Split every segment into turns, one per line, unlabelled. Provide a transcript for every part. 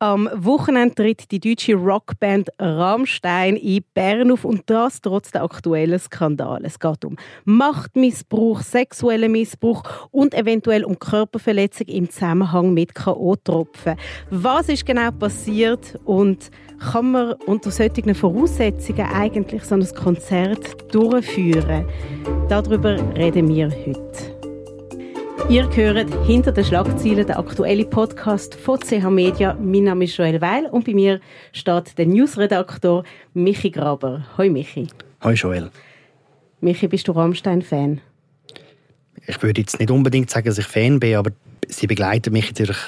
Am Wochenende tritt die deutsche Rockband Rammstein in Bern auf und das trotz der aktuellen Skandale. Es geht um Machtmissbrauch, sexuellen Missbrauch und eventuell um Körperverletzung im Zusammenhang mit K.O.-Tropfen. Was ist genau passiert und kann man unter solchen Voraussetzungen eigentlich so ein Konzert durchführen? Darüber reden wir heute. Ihr hört hinter den Schlagzeilen der aktuelle Podcast von CH Media. Mein Name ist Joel Weil und bei mir steht der Newsredaktor Michi Graber. Hoi Michi.
Hoi Joel.
Michi, bist du Rammstein-Fan?
Ich würde jetzt nicht unbedingt sagen, dass ich Fan bin, aber sie begleiten mich natürlich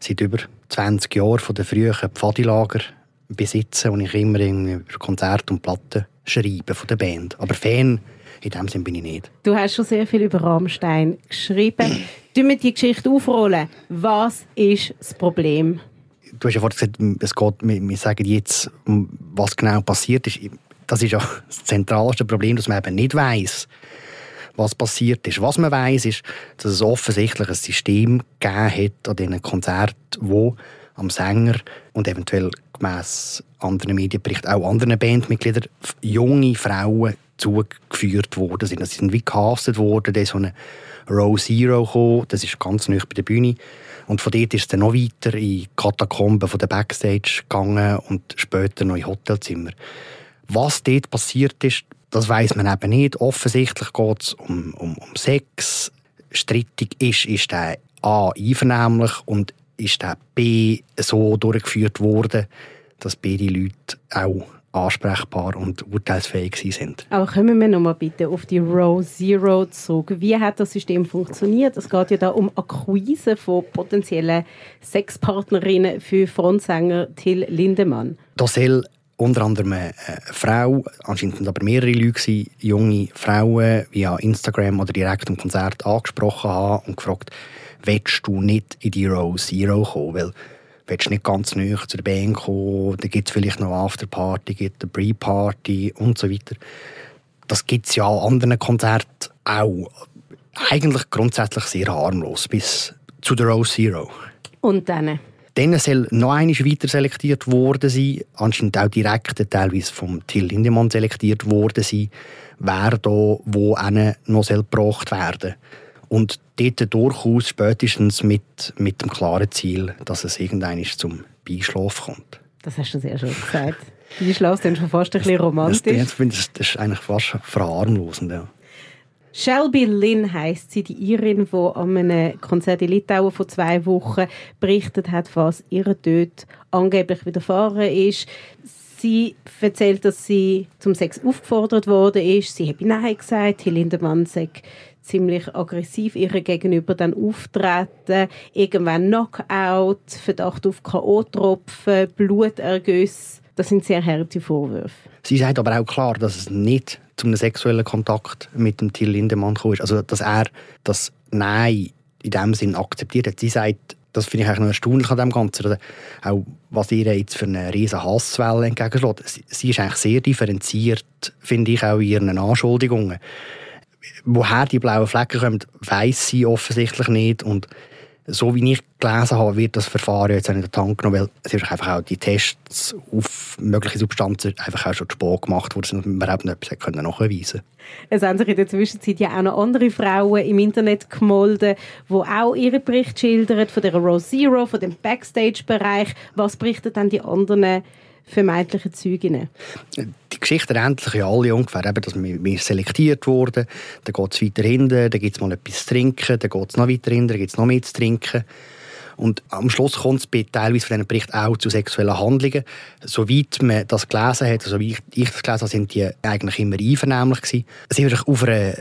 seit über 20 Jahren von den frühen Pfadilager besitzen und ich immer über Konzerte und Platten schreibe von der Band. Aber Fan in dem Sinne bin ich nicht.
Du hast schon sehr viel über Rammstein geschrieben. Tun wir die Geschichte aufrollen. Was ist das Problem?
Du hast ja vorhin gesagt, es geht, wir, sagen jetzt, was genau passiert ist. Das ist ja das zentralste Problem, dass man eben nicht weiß, was passiert ist. Was man weiß, ist, dass es offensichtlich ein System gegeben hat an diesen Konzerten, wo am Sänger und eventuell gemäss anderen Medienberichten auch anderen Bandmitgliedern junge Frauen zugeführt worden sind. Sie sind wie gecastet worden, da ist so eine Row Zero gekommen, das ist ganz neu bei der Bühne. Und von dort ist es dann noch weiter in Katakomben von der Backstage gegangen und später noch in Hotelzimmer. Was dort passiert ist, das weiß man eben nicht. Offensichtlich geht es um, um, um Sex. Strittig ist, ist der A einvernehmlich und ist der B so durchgeführt worden, dass beide Leute auch ansprechbar und urteilsfähig sind.
Aber kommen wir noch mal bitte auf die Row Zero zurück. Wie hat das System funktioniert? Es geht ja da um Akquise von potenziellen Sexpartnerinnen für Frontsänger Till Lindemann.
Da soll unter anderem eine Frau, anscheinend sind aber mehrere Leute, junge Frauen via Instagram oder direkt am Konzert angesprochen haben und gefragt, willst du nicht in die Row Zero kommen? Weil willst nicht ganz neu zur Band kommen, dann gibt es vielleicht noch eine Afterparty, gibt eine Pre-Party und so weiter. Das gibt es ja an anderen Konzerten auch. Eigentlich grundsätzlich sehr harmlos, bis zu der Rose Zero.
Und dann?
Dann soll noch einmal weiter selektiert worden sein, anscheinend auch direkt teilweise vom Till Lindemann selektiert worden sein, wer da wo noch gebracht werden soll. Und dort durchaus spätestens mit, mit dem klaren Ziel, dass es irgendwann zum Beischlaf kommt.
Das hast du sehr schön gesagt. Beischlaf ist schon fast ein bisschen romantisch.
Das, das, das ist eigentlich fast verharmlosend, ja.
Shelby Lynn heisst sie, die Irin, die an einem Konzert in Litauen vor zwei Wochen berichtet hat, was ihr dort angeblich widerfahren ist. Sie erzählt, dass sie zum Sex aufgefordert worden ist. Sie habe Nein gesagt. Hilinde Mann sagt, ziemlich aggressiv ihr gegenüber dann auftreten, irgendwann Knockout, Verdacht auf K.O.-Tropfen, Blutergüsse. Das sind sehr harte Vorwürfe.
Sie sagt aber auch klar, dass es nicht zu einem sexuellen Kontakt mit dem Till Lindemann kam. Also, dass er das Nein in dem Sinn akzeptiert hat. Sie sagt, das finde ich eigentlich noch erstaunlich an dem Ganzen. Oder auch, was ihr jetzt für eine riesige Hasswelle entgegenschlägt. Sie ist eigentlich sehr differenziert, finde ich, auch in ihren Anschuldigungen woher die blauen Flecken kommen, weiß sie offensichtlich nicht. Und so wie ich gelesen habe, wird das Verfahren jetzt in den Tank genommen, weil es einfach auch die Tests auf mögliche Substanzen einfach auch schon zu spät gemacht worden und man eben etwas können nachweisen
Es haben sich in der Zwischenzeit ja auch noch andere Frauen im Internet gemolden, die auch ihre Berichte schildern von der Rose Zero, von dem Backstage-Bereich. Was berichten dann die anderen vermeintlichen Zeuginnen?
Die Geschichte rennt sich ja alle ungefähr, eben, dass wir, selektiert wurden, dann geht es weiter hinten, dann gibt es mal etwas zu trinken, dann geht es noch weiter hinten, dann gibt es noch mehr zu trinken. Und am Schluss kommt es bei teilweise von diesen Berichten auch zu sexuellen Handlungen. Soweit man das gelesen hat, also wie ich das gelesen habe, sind die eigentlich immer einvernehmlich gewesen. Es ist auf einer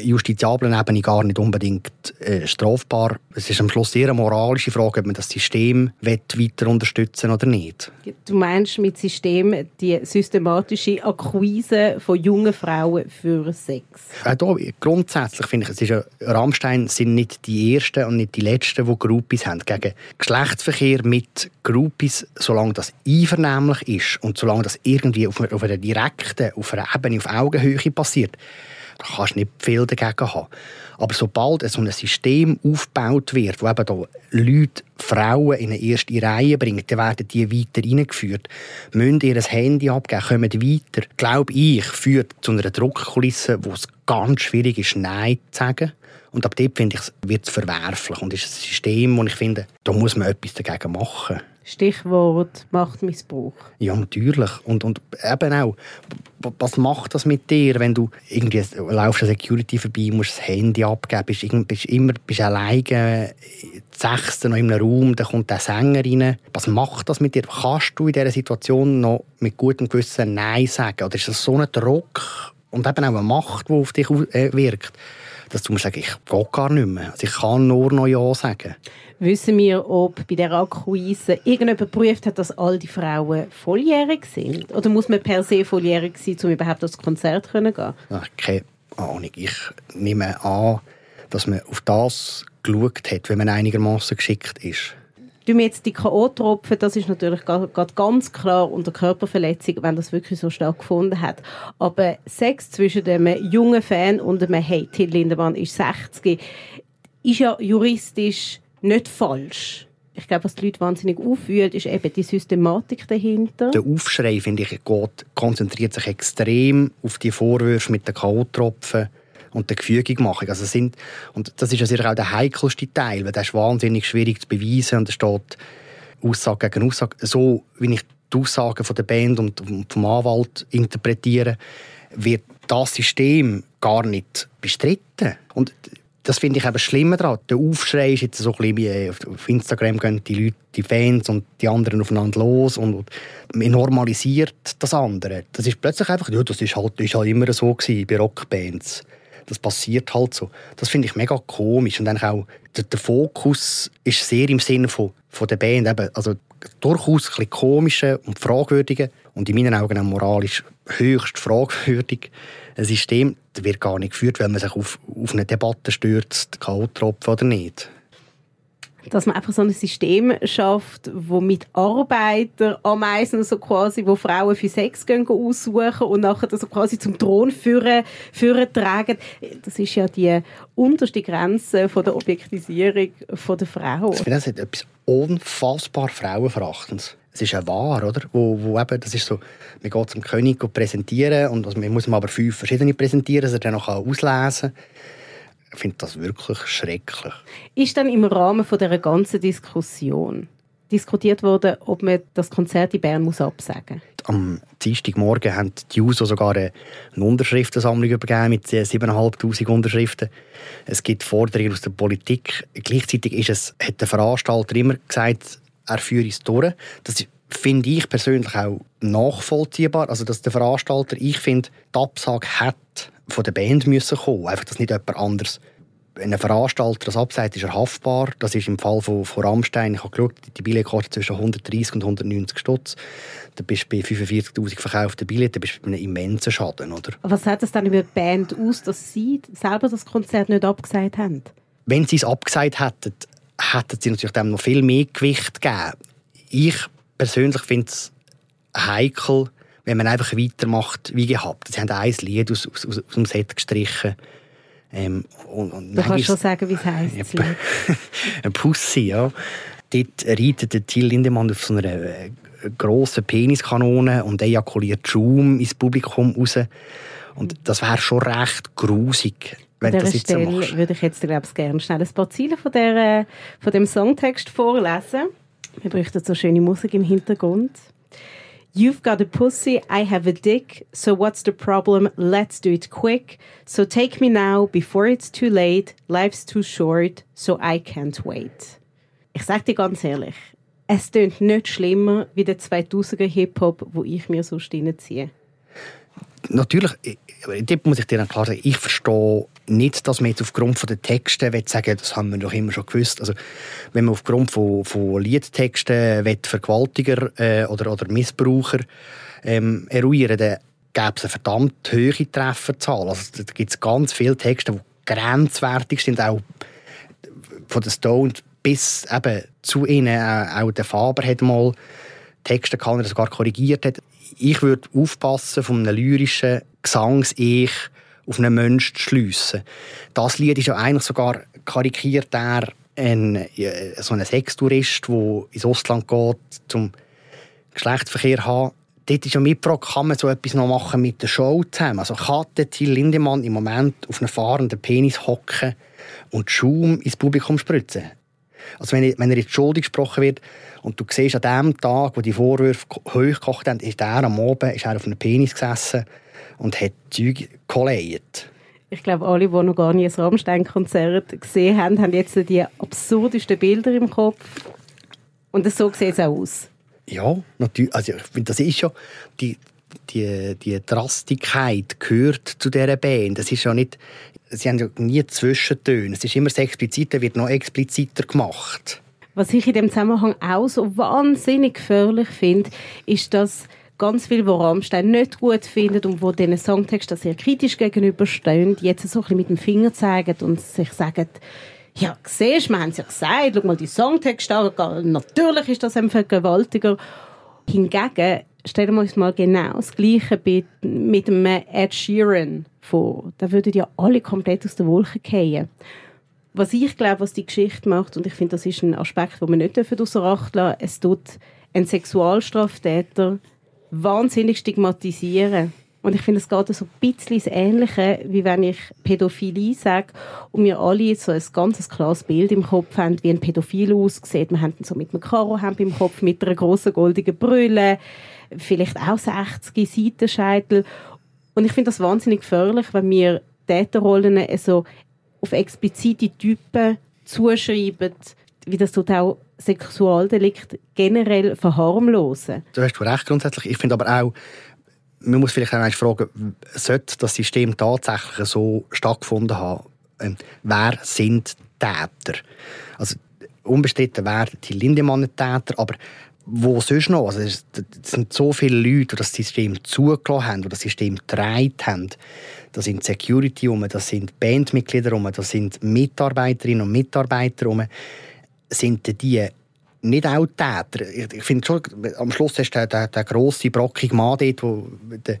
justiziablen Ebene gar nicht unbedingt äh, strafbar. Es ist am Schluss eher eine moralische Frage, ob man das System weiter unterstützen oder nicht.
Du meinst mit System die systematische Akquise von jungen Frauen für Sex?
Auch da, grundsätzlich finde ich, es ist ja, Rammstein sind nicht die Ersten und nicht die Letzten, die Groupies haben. Gegen Geschlechtsverkehr mit Groupies, solange das einvernehmlich ist und solange das irgendwie auf einer, auf einer direkten, auf einer Ebene, auf Augenhöhe passiert, Da kannst du nicht viel dagegen haben. Aber sobald so ein System aufgebaut wird, wo eben da Leute, Frauen in eine erste Reihe bringen, dann werden die weiter reingeführt, müssen ihr Handy abgeben, kommen weiter. Glaube ich, führt zu einer Druckkulisse, wo es ganz schwierig ist, Nein zu sagen. Und ab dort, finde ich, wird es verwerflich. Und ist ein System, wo ich finde, da muss man etwas dagegen machen.
Stichwort Machtmissbrauch.
Ja, natürlich. Und, und eben auch, was macht das mit dir, wenn du irgendwie laufst an Security vorbei, musst das Handy abgeben, bist, bist immer bist alleine, sechste noch in einem Raum, dann kommt der Sänger rein. Was macht das mit dir? Kannst du in dieser Situation noch mit gutem Gewissen Nein sagen? Oder ist das so ein Druck und eben auch eine Macht, die auf dich äh, wirkt, dass du sagst, ich gehe gar nicht mehr. Also ich kann nur noch Ja sagen.
Wissen wir, ob bei der Akquise irgendjemand geprüft hat, dass all die Frauen volljährig sind? Oder muss man per se volljährig sein, um überhaupt aufs Konzert zu gehen?
Keine Ahnung. Ich nehme an, dass man auf das geschaut hat, wenn man einigermaßen geschickt ist.
Du mir jetzt die K.O.-Tropfen, das ist natürlich gerade ganz klar unter Körperverletzung, wenn das wirklich so stattgefunden hat. Aber Sex zwischen einem jungen Fan und einem Hey, Till Lindemann ist 60, ist ja juristisch nicht falsch. Ich glaube, was die Leute wahnsinnig auffühlt, ist eben die Systematik dahinter.
Der Aufschrei, finde ich, geht, konzentriert sich extrem auf die Vorwürfe mit den K.O.-Tropfen und der Gefügigmachung. Also sind, und das ist ja sicher auch der heikelste Teil, weil das ist wahnsinnig schwierig zu beweisen und da steht Aussage gegen Aussage. So, wie ich die Aussagen von der Band und vom Anwalt interpretiere, wird das System gar nicht bestritten. Und das finde ich eben schlimmer daran. Der Aufschrei ist jetzt so ein bisschen auf Instagram gehen die Leute, die Fans und die anderen aufeinander los und man normalisiert das andere. Das ist plötzlich einfach, ja, das ist halt, ist halt immer so gewesen bei Rockbands. Das passiert halt so. Das finde ich mega komisch und dann auch der, der, Fokus ist sehr im Sinne von, von der Band, eben, also durchaus ein bisschen komische und fragwürdige und in meinen Augen auch moralisch höchst fragwürdig ein System wird gar nicht geführt, weil man sich auf, auf eine Debatte stürzt, K.O.-Tropfen oder nicht.
Dass man einfach so ein System schafft, wo mit Arbeiter Ameisen so quasi, wo Frauen für Sex gehen, aussuchen und nachher so quasi zum Thron führen, führen tragen. Das ist ja die unterste Grenze von der Objektisierung von der Frau.
Ich finde, das hat etwas unfassbar Frauenverachtendes es ist ja wahr, oder? Wo, wo eben, das ist so, man geht zum König präsentieren und also man muss ihm aber fünf verschiedene präsentieren, dass er dann noch auslesen kann. Ich finde das wirklich schrecklich.
Ist dann im Rahmen von dieser ganzen Diskussion diskutiert worden, ob man das Konzert in Bern muss absagen muss?
Am Dienstagmorgen haben die USO sogar eine Unterschriftensammlung übergeben mit 7'500 Unterschriften. Es gibt Forderungen aus der Politik. Gleichzeitig ist es, hat der Veranstalter immer gesagt, er führe es durch. Das finde ich persönlich auch nachvollziehbar. Also, dass der Veranstalter, ich finde, die Absage hat von der Band müssen kommen. Einfach, dass nicht jemand anders wenn ein Veranstalter das absagt, ist er haftbar. Das ist im Fall von, von Rammstein. Ich habe geschaut, die Billette kostet zwischen 130 und 190 Stutz. Da bist du bei 45'000 verkauften Billeten bist du bei einem immensen Schaden. Oder?
Was sagt das dann über die Band aus, dass sie selber das Konzert nicht abgesagt haben?
Wenn sie es abgesagt hätten, hätten sie natürlich dem noch viel mehr Gewicht gegeben. Ich persönlich finde es heikel, wenn man einfach weitermacht wie gehabt. Sie haben ein Lied aus, aus, aus dem Set gestrichen.
Ähm, und, und du kannst schon sagen, wie es heisst.
Ein Pussy, ja. Dort reitet der Till Lindemann auf so einer äh, grossen Peniskanone und ejakuliert Schaum ins Publikum raus. Und das wäre schon recht grusig
wenn An dieser Stelle machst. würde ich jetzt glaube ich, gerne schnell ein paar Ziele von, der, von dem Songtext vorlesen. Wir bräuchten so schöne Musik im Hintergrund. You've got a pussy, I have a dick, so what's the problem? Let's do it quick. So take me now before it's too late. Life's too short, so I can't wait. Ich sage dir ganz ehrlich, es klingt nicht schlimmer wie der 2000er Hip-Hop, wo ich mir so reinziehe.
Natürlich, dort muss ich dir dann klar sagen, ich verstehe nicht, dass man jetzt aufgrund der Texte will sagen das haben wir doch immer schon gewusst. Also, wenn man aufgrund von, von Liedtexten Vergewaltiger äh, oder, oder Missbraucher ähm, eruieren dann gäbe es eine verdammt hohe Trefferzahl. Also, da gibt es ganz viele Texte, die grenzwertig sind, auch von den Stones bis eben zu ihnen. Auch der Faber hat mal Texte gehabt, der sogar korrigiert hat. Ich würde aufpassen von einem lyrischen Gesangs-Ich, auf einen Menschen zu schliessen. Das Lied ist ja eigentlich sogar karikiert er ein, so einen Sextourist, der ins Ausland geht, zum Geschlechtsverkehr zu haben. Dort ist ja mitgefragt, kann man so etwas noch machen mit der Show zusammen? Also kann der Till Lindemann im Moment auf einem fahrenden Penis hocken und Schaum ins Publikum spritzen? Also wenn, wenn er jetzt schuldig gesprochen wird und du siehst an dem Tag, wo die Vorwürfe hochgekocht haben, ist er am Abend ist er auf einem Penis gesessen und hat Zeug geleiert.
Ich glaube, alle, die noch gar nie ein Rammstein-Konzert gesehen haben, haben jetzt die absurdesten Bilder im Kopf. Und so sieht es auch aus.
Ja, natürlich. Also ich finde, das ist ja die, die, die Drastigkeit gehört zu dieser Band. Das ist ja nicht, sie haben ja nie Zwischentöne. Es ist immer sehr explizit, wird noch expliziter gemacht.
Was ich in dem Zusammenhang auch so wahnsinnig gefährlich finde, ist, dass ganz viel, was Rammstein nicht gut findet und wo diesen Songtexten sehr kritisch gegenüberstehen, jetzt so ein bisschen mit dem Finger zeigen und sich sagen, ja, siehst du, wir haben es ja gesagt, schau mal die Songtexte an, natürlich ist das ein Vergewaltiger. Hingegen stellen wir uns mal genau das Gleiche mit dem Ed Sheeran vor. Da würden ja alle komplett aus der Wolke fallen. Was ich glaube, was die Geschichte macht, und ich finde, das ist ein Aspekt, den wir nicht außer Acht lassen dürfen, es tut ein Sexualstraftäter wahnsinnig stigmatisieren. Und ich finde, es geht so ein bisschen das Ähnliche, wie wenn ich Pädophilie sage und wir alle so ein ganz klares Bild im Kopf haben, wie ein Pädophil aussieht. Wir haben so mit einem Karohemd im Kopf, mit einer grossen goldigen Brille, vielleicht auch 60 Seitenscheitel. Und ich finde das wahnsinnig gefährlich, wenn wir Täterrollen so auf explizite Typen zuschreiben, wie das tut auch Sexualdelikt generell verharmlosen.
Du hast recht grundsätzlich. Ich finde aber auch, man muss vielleicht auch fragen, sollte das System tatsächlich so stattgefunden haben? Ähm, wer sind Täter? Also unbestritten wäre die Lindemann ein Täter, aber wo sonst noch? Also, es sind so viele Leute, die das System zugelassen haben, die das System getragen haben. Das sind Security rum, das sind Bandmitglieder rum, das sind Mitarbeiterinnen und Mitarbeiter rum. Sind die nicht auch Täter? Ich finde schon, am Schluss hast du den, den, grossen, brockigen Mann dort, der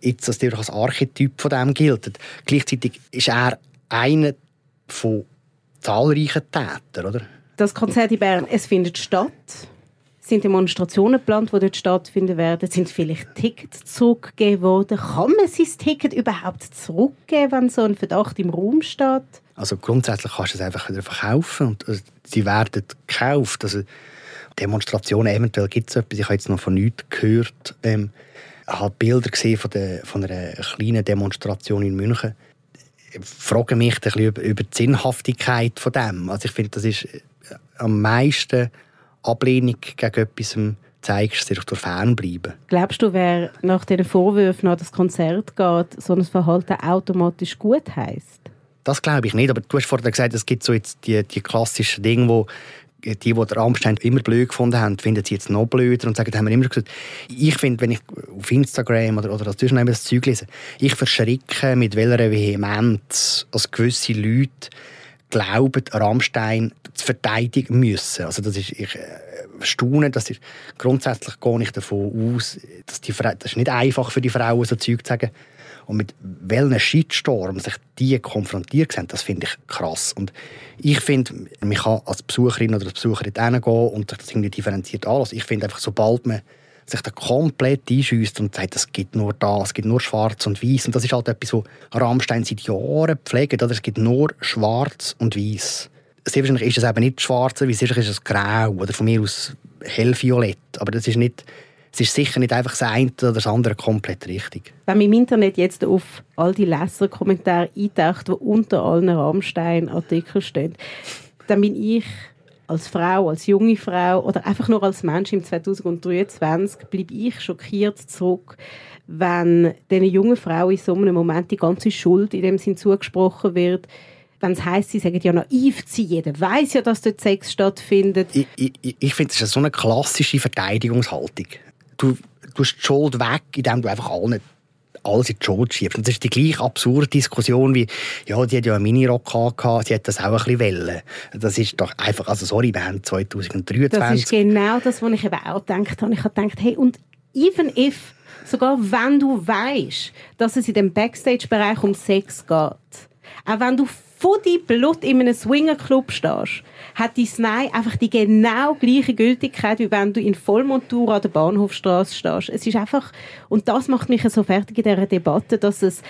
jetzt als, als Archetyp von dem gilt. Gleichzeitig ist er einer von zahlreichen Tätern, oder?
Das Konzert in Bern, es findet statt. Sind Demonstrationen geplant, die dort stattfinden werden? Sind vielleicht Tickets zurückgegeben worden? Kann man sein Ticket überhaupt zurückgeben, wenn so ein Verdacht im Raum steht?
Also grundsätzlich kannst du es einfach wieder verkaufen und also, sie werden gekauft. Also Demonstrationen, eventuell gibt es etwas, ich habe jetzt noch von nichts gehört. Ähm, ich habe Bilder gesehen von, der, von einer kleinen Demonstration in München. Ich frage mich ein bisschen über, über die Sinnhaftigkeit von dem. Also ich finde, das ist äh, am meisten Ablehnung gegen etwas zeigst, sich durch fernbleiben.
Glaubst du, wer nach diesen Vorwürfen an das Konzert geht, so ein Verhalten automatisch gut heisst?
Das glaube ich nicht, aber du hast vorhin gesagt, es gibt so jetzt die, die klassischen Dinge, wo die, die den Rammstein immer blöd gefunden haben, finden sie jetzt noch blöder und sagen, haben wir immer gesagt. Ich finde, wenn ich auf Instagram oder, oder als das Zeug lese, ich verschrecke, mit welcher Vehemenz als gewisse Leute glauben, Rammstein zu verteidigen müssen. Also das ist, ich äh, staune, das ist, grundsätzlich gehe ich davon aus, dass die das ist nicht einfach für die Frauen, so Zeug zu sagen. Und mit welchen Shitstorm sich die konfrontiert sind, das finde ich krass. Und ich finde, man kann als Besucherin oder als Besucherin hingehen und sich das irgendwie differenziert alles. Ich finde einfach, sobald man sich da komplett einschüsst und sagt, es gibt nur das, es gibt nur schwarz und weiß. Und das ist halt etwas, was Rammstein seit Jahren pflegt. Oder? Es gibt nur schwarz und weiß. Sehr wahrscheinlich ist es eben nicht schwarz, wie sicher ist es grau oder von mir aus hellviolett. Aber das ist nicht, es ist sicher nicht einfach das eine oder das andere komplett richtig.
Wenn man im Internet jetzt auf all die Leserkommentare eintaucht, die unter allen Rammstein-Artikeln stehen, dann bin ich als Frau, als junge Frau oder einfach nur als Mensch im 2023 bleibe ich schockiert zurück, wenn diesen jungen Frau in so einem Moment die ganze Schuld in dem Sinn zugesprochen wird. Wenn es heisst, sie sagen ja naiv zu jeder weiß ja, dass dort Sex stattfindet.
Ich, ich, ich finde, das ist so eine klassische Verteidigungshaltung. Du, hast die Schuld weg, indem du einfach allen alles in die Schuld schiebst. Und das ist die gleiche absurde Diskussion wie, ja, die hat ja einen Minirock gehabt, sie hat das auch ein bisschen wollen. Das ist doch einfach, also sorry, wir haben 2023.
Das ist genau das, was ich eben auch gedacht habe. Ich habe gedacht, hey, und even if Sogar wenn du weißt, dass es in dem Backstage-Bereich um Sex geht. Auch wenn du deinem Blut in einem Swingerclub stehst, hat dein Nein einfach die genau gleiche Gültigkeit, wie wenn du in Vollmontur an der Bahnhofstraße stehst. Es ist einfach, und das macht mich so fertig in dieser Debatte, dass es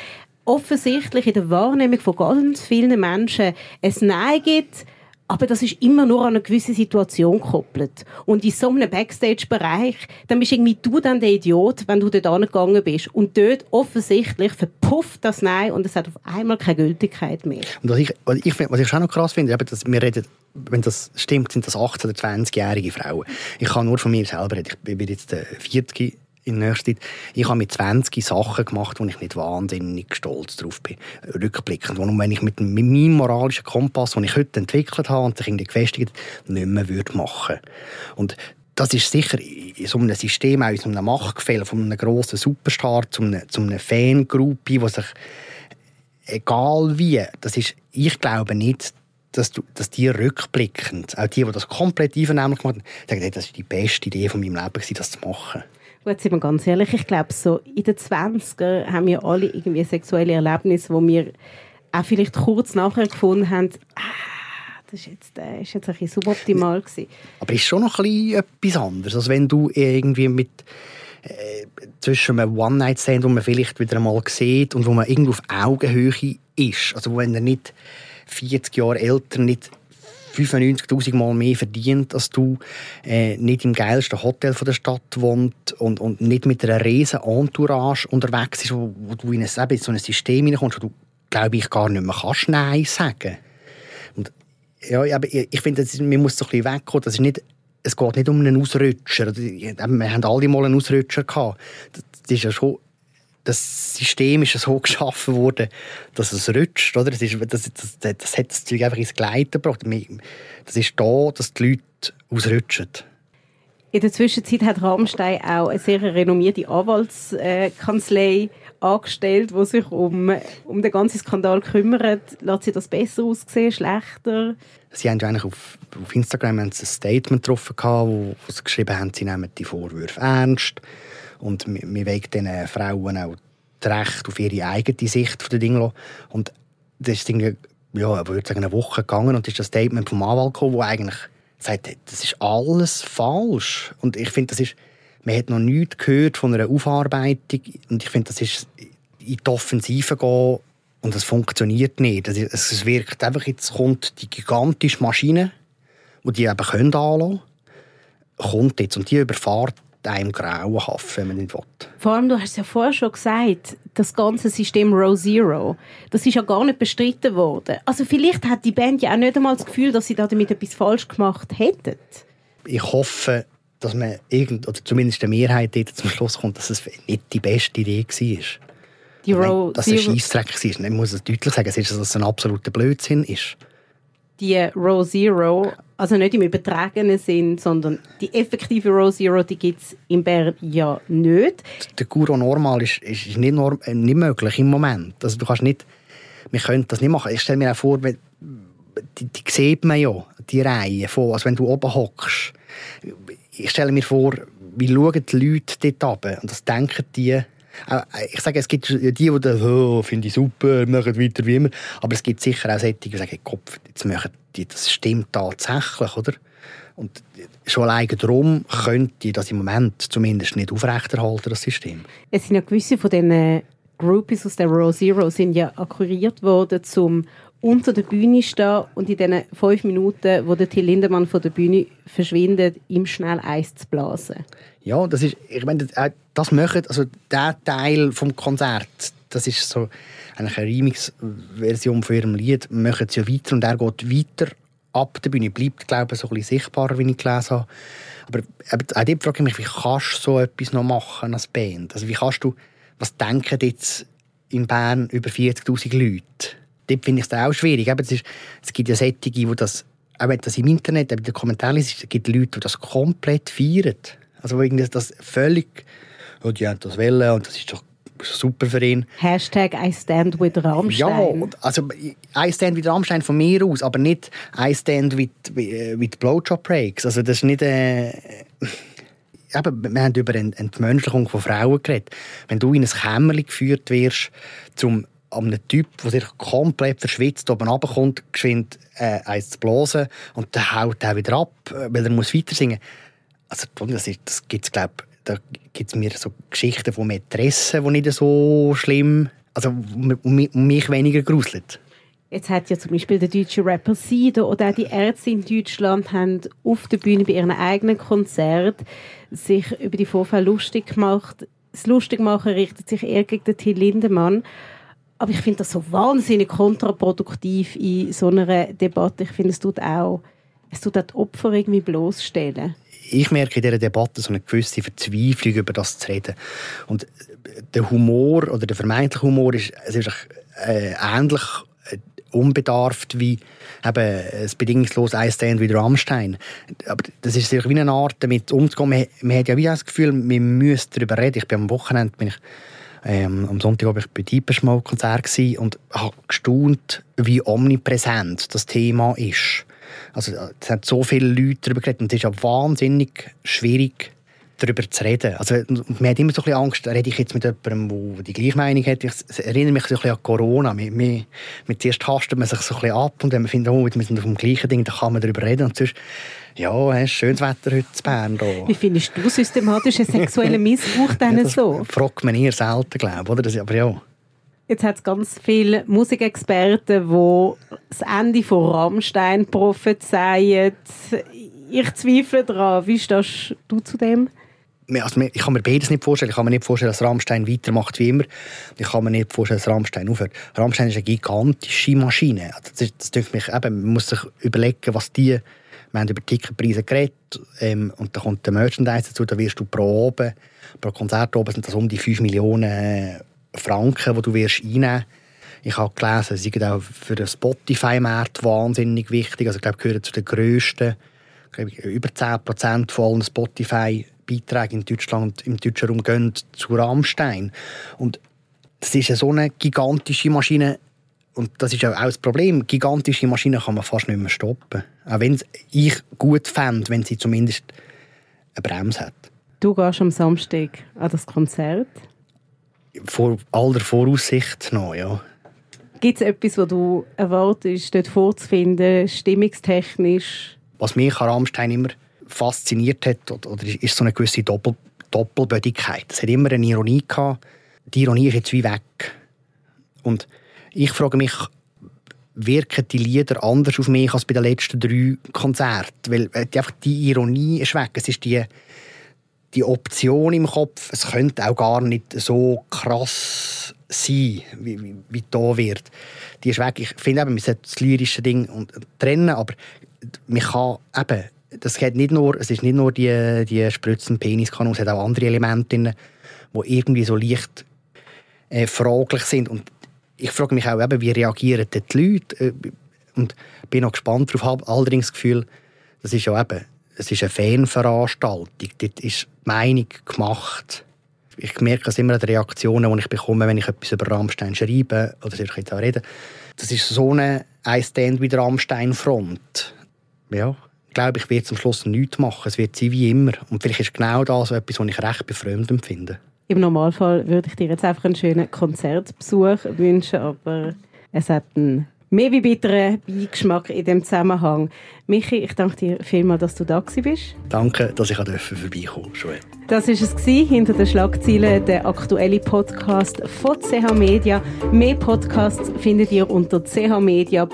offensichtlich in der Wahrnehmung von ganz vielen Menschen ein Nein gibt, aber das ist immer nur an eine gewisse Situation gekoppelt. Und in so einem Backstage-Bereich, dann bist irgendwie du dann der Idiot, wenn du dort angegangen bist. Und dort offensichtlich verpufft das Nein und es hat auf einmal keine Gültigkeit mehr.
Und was ich, was ich, was ich auch noch krass finde, dass wir reden, wenn das stimmt, sind das 18- oder 20-jährige Frauen. Ich kann nur von mir selber reden. Ich bin jetzt 40 in nächster Zeit. Ich habe mit 20 Sachen gemacht, wo ich nicht wahnsinnig stolz drauf bin, rückblickend. Und wenn ich mit, meinem moralischen Kompass, den ich heute entwickelt habe und sich irgendwie gefestigt nicht mehr würde machen Und das ist sicher in so einem System, auch in so einem Machtgefälle von einem grossen Superstar zu einer, zu einer Fangruppe, die sich egal wie, das ist, ich glaube nicht, dass, du, dass die rückblickend, auch die, die das komplett einvernehmlich gemacht haben, sagen, das war die beste Idee von meinem Leben, das zu machen.
Gut, sind wir ganz ehrlich, ich glaube, so in den 20er haben wir alle irgendwie sexuelle Erlebnisse, wo wir auch vielleicht kurz nachher gefunden haben, ah, das ist jetzt, äh, jetzt ein bisschen suboptimal gewesen.
Aber ist schon noch etwas anderes, als wenn du irgendwie mit äh, zwischen einem One-Night-Stand, wo man vielleicht wieder einmal sieht und wo man irgendwo auf Augenhöhe ist, also wenn er nicht 40 Jahre älter nicht 95.000 Mal mehr verdient als du, äh, nicht im geilsten Hotel von der Stadt wohnt und, und nicht mit einer riesen Entourage unterwegs ist, wo, wo du in, ein, in so ein System hineinkommst, wo du, glaube ich, gar nicht mehr kannst Nein sagen. Und, ja, aber ich, ich finde, man muss so ein bisschen wegkommen. Das ist nicht, es geht nicht um einen Ausrutscher. Wir haben alle mal einen Ausrutscher gehabt. Das ist ja schon das System ist so geschaffen worden, dass es rutscht. Oder? Das, ist, das, das, das hat das Zeug einfach ins Gleiten gebracht. Das ist da, dass die Leute ausrutschen.
In der Zwischenzeit hat Rammstein auch eine sehr renommierte Anwaltskanzlei angestellt, die sich um, um den ganzen Skandal kümmert. Lässt sie das besser aussehen, schlechter?
Sie haben eigentlich auf, auf Instagram ein Statement getroffen, wo, wo sie geschrieben haben, sie nehmen die Vorwürfe ernst und wir wollen diesen Frauen auch das Recht auf ihre eigene Sicht von den Dingen Und das ist ja, eine Woche gegangen und ist das Statement vom Anwalt gekommen, wo eigentlich sagt, das ist alles falsch. Und ich finde, das ist, man hat noch nichts gehört von einer Aufarbeitung und ich finde, das ist in die Offensive gehen und das funktioniert nicht. Es wirkt einfach, jetzt kommt die gigantische Maschine, die die eben können anlassen, kommt jetzt und die überfahrt einem grauenhaft, wenn man nicht will.
Vor allem, du hast es ja vorher schon gesagt, das ganze System Row Zero, das ist ja gar nicht bestritten worden. Also vielleicht hat die Band ja auch nicht einmal das Gefühl, dass sie damit etwas falsch gemacht hätten.
Ich hoffe, dass man irgend, oder zumindest eine Mehrheit dort zum Schluss kommt, dass es nicht die beste Idee war. Die Row dass es ein Scheissdreck war. Ich muss es deutlich sagen, dass es ein absoluter Blödsinn ist.
Die Row Zero also nicht im übertragenen Sinn, sondern die effektive Row Zero, die gibt es in Bern ja nicht.
Der Guru Normal ist, ist nicht, norm, äh, nicht möglich im Moment. Also du kannst nicht, wir können das nicht machen. Ich stelle mir auch vor, die, die sieht man ja, die Reihe von, also wenn du oben hockst. Ich stelle mir vor, wie schauen die Leute dort runter und das denken die, ich sage, es gibt die, die sagen, oh, finde ich super, machen weiter wie immer. Aber es gibt sicher auch solche, die sagen, Kopf, jetzt machen die, das stimmt tatsächlich, oder? Und schon alleine darum könnte das im Moment zumindest nicht aufrechterhalten, das System.
Es sind ja gewisse von diesen Groupies aus der Row Zero sind ja akquiriert worden, um unter der Bühne stehen und in den fünf Minuten, wo der Till Lindemann von der Bühne verschwindet, ihm schnell Eis zu blasen.
Ja, das ist, ich meine, das machen, also der Teil vom Konzert, das ist so eine Remix-Version von ihrem Lied, machen sie ja weiter und er geht weiter ab der Bühne, bleibt, glaube ich, so ein bisschen sichtbarer, wie ich gelesen habe. Aber auch dort frage ich mich, wie kannst du so etwas noch machen als Band? Also wie kannst du, was denken jetzt in Bern über 40'000 Leute? Dort finde ich es auch schwierig. Eben, es, ist, es gibt ja solche, die das, auch wenn das im Internet, in den Kommentaren ist, es gibt Leute, die das komplett feiern. Also wo das völlig, oh, die haben das wollen und das ist doch super für ihn.
Hashtag I stand with Rammstein.
Ja, also I stand with Rammstein von mir aus, aber nicht I stand with, with Blowjob Breaks. Also das ist nicht... Äh, eben, wir haben über eine Entmenschlichung von Frauen geredet. Wenn du in ein Kämmerchen geführt wirst, zum einem Typ, der sich komplett verschwitzt oben runterkommt, geschwind äh, eins zu blasen und dann haut er wieder ab, äh, weil er muss weiter singen. Also das, das gibt es, glaube da gibt es mir so Geschichten von Mätressen, die nicht so schlimm, also mich weniger gruselt.
Jetzt hat ja zum Beispiel der deutsche Rapper Sido oder auch die Ärzte in Deutschland haben auf der Bühne bei ihrem eigenen Konzert sich über die Vorfälle lustig gemacht. Das Lustigmachen richtet sich eher gegen den Till Lindemann. Aber ich finde das so wahnsinnig kontraproduktiv in so einer Debatte. Ich finde, es tut auch, es tut auch die Opfer irgendwie bloßstellen.
Ich merke in dieser Debatte so eine gewisse Verzweiflung, über das zu reden. Und der Humor oder der vermeintliche Humor ist, es ist äh, ähnlich unbedarft wie eben das bedingungslos ein Stand wie Rammstein. Aber das ist wie eine Art, damit umzugehen. Man hat ja wie das Gefühl, man müsste darüber reden. Ich bin am Wochenende, bin ich, ähm, am Sonntag war ich bei Deeper Mode Konzert und habe gestaunt, wie omnipräsent das Thema ist. Also es haben so viele Leute darüber geredet und es ist ja wahnsinnig schwierig, darüber zu reden. Also, man hat immer so ein bisschen Angst, rede ich jetzt mit jemandem, der die gleiche Meinung hat. Ich erinnere mich so ein bisschen an Corona. Man, man, man zuerst hastet man sich so ein bisschen ab und wenn man findet, oh, wir sind auf dem gleichen Ding, dann kann man darüber reden. Und sonst, ja, es ist schönes Wetter heute in Bern. Da.
Wie findest du systematischen sexuellen Missbrauch denn ja, so?
fragt man eher selten, glaube ich. Oder? aber ja.
Jetzt hat es ganz viele Musikexperten, die das Ende von Rammstein prophezeien. Ich zweifle daran. Wie stehst du zu dem?
Also ich kann mir beides nicht vorstellen. Ich kann mir nicht vorstellen, dass Rammstein weitermacht wie immer. Ich kann mir nicht vorstellen, dass Rammstein aufhört. Rammstein ist eine gigantische Maschine. Also das, das, mich eben, man muss sich überlegen, was die... Wir haben über Ticketpreise geredet ähm, und dann kommt der Merchandise dazu, da wirst du pro oben, pro Konzert oben sind das um die 5 Millionen äh, Franken, die du wirst einnehmen ich habe gelesen, sie sind auch für den Spotify-Markt wahnsinnig wichtig. Also ich glaube, gehören zu den grössten, ich, über 10% von allen Spotify Beiträge in Deutschland, im deutschen Raum gehen zu Rammstein. Und das ist so eine gigantische Maschine, und das ist auch das Problem, gigantische Maschinen kann man fast nicht mehr stoppen. Auch wenn ich gut fände, wenn sie zumindest eine Bremse hat.
Du gehst am Samstag an das Konzert?
Vor aller Voraussicht noch, ja.
Gibt es etwas, was du erwartest, dort vorzufinden, stimmungstechnisch?
Was mich an Rammstein immer fasziniert hat, oder ist so eine gewisse Doppel Doppelbödigkeit. Es hat immer eine Ironie gehabt. Die Ironie ist jetzt wie weg. Und ich frage mich, wirken die Lieder anders auf mich als bei den letzten drei Konzerten? Weil äh, einfach die Ironie ist weg. Es ist die, die Option im Kopf, es könnte auch gar nicht so krass sein, wie, wie, wie da wird. Die ist weg. Ich finde eben, man sollte das lyrische Ding trennen, aber man kann eben das geht nicht nur, es ist nicht nur die, die spritzen Peniskanone, es hat auch andere Elemente drin, die irgendwie so leicht äh, fraglich sind. Und ich frage mich auch, eben, wie reagieren die Leute? Äh, und bin noch gespannt darauf, habe allerdings das Gefühl, das ist ja eben, es ist eine Fanveranstaltung, dort ist die Meinung gemacht. Ich merke es immer an den Reaktionen, die ich bekomme, wenn ich etwas über Rammstein schreibe oder ich jetzt auch reden. Das ist so eine «I stand with Rammstein-Front». Ja, glaube ich, wird zum Schluss nichts machen. Es wird sein wie immer. Und vielleicht ist genau das etwas, was ich recht befremd empfinde.
Im Normalfall würde ich dir jetzt einfach einen schönen Konzertbesuch wünschen, aber es hat einen mehr wie bitteren Beigeschmack in dem Zusammenhang. Michi, ich danke dir vielmals, dass du da bist.
Danke, dass ich vorbeikommen durfte.
Das war es hinter den Schlagzeilen, der aktuelle Podcast von CH Media. Mehr Podcasts findet ihr unter chmedia.ch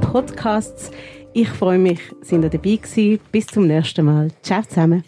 podcasts. Ich freue mich, dass ihr dabei gewesen. Bis zum nächsten Mal. Ciao zusammen.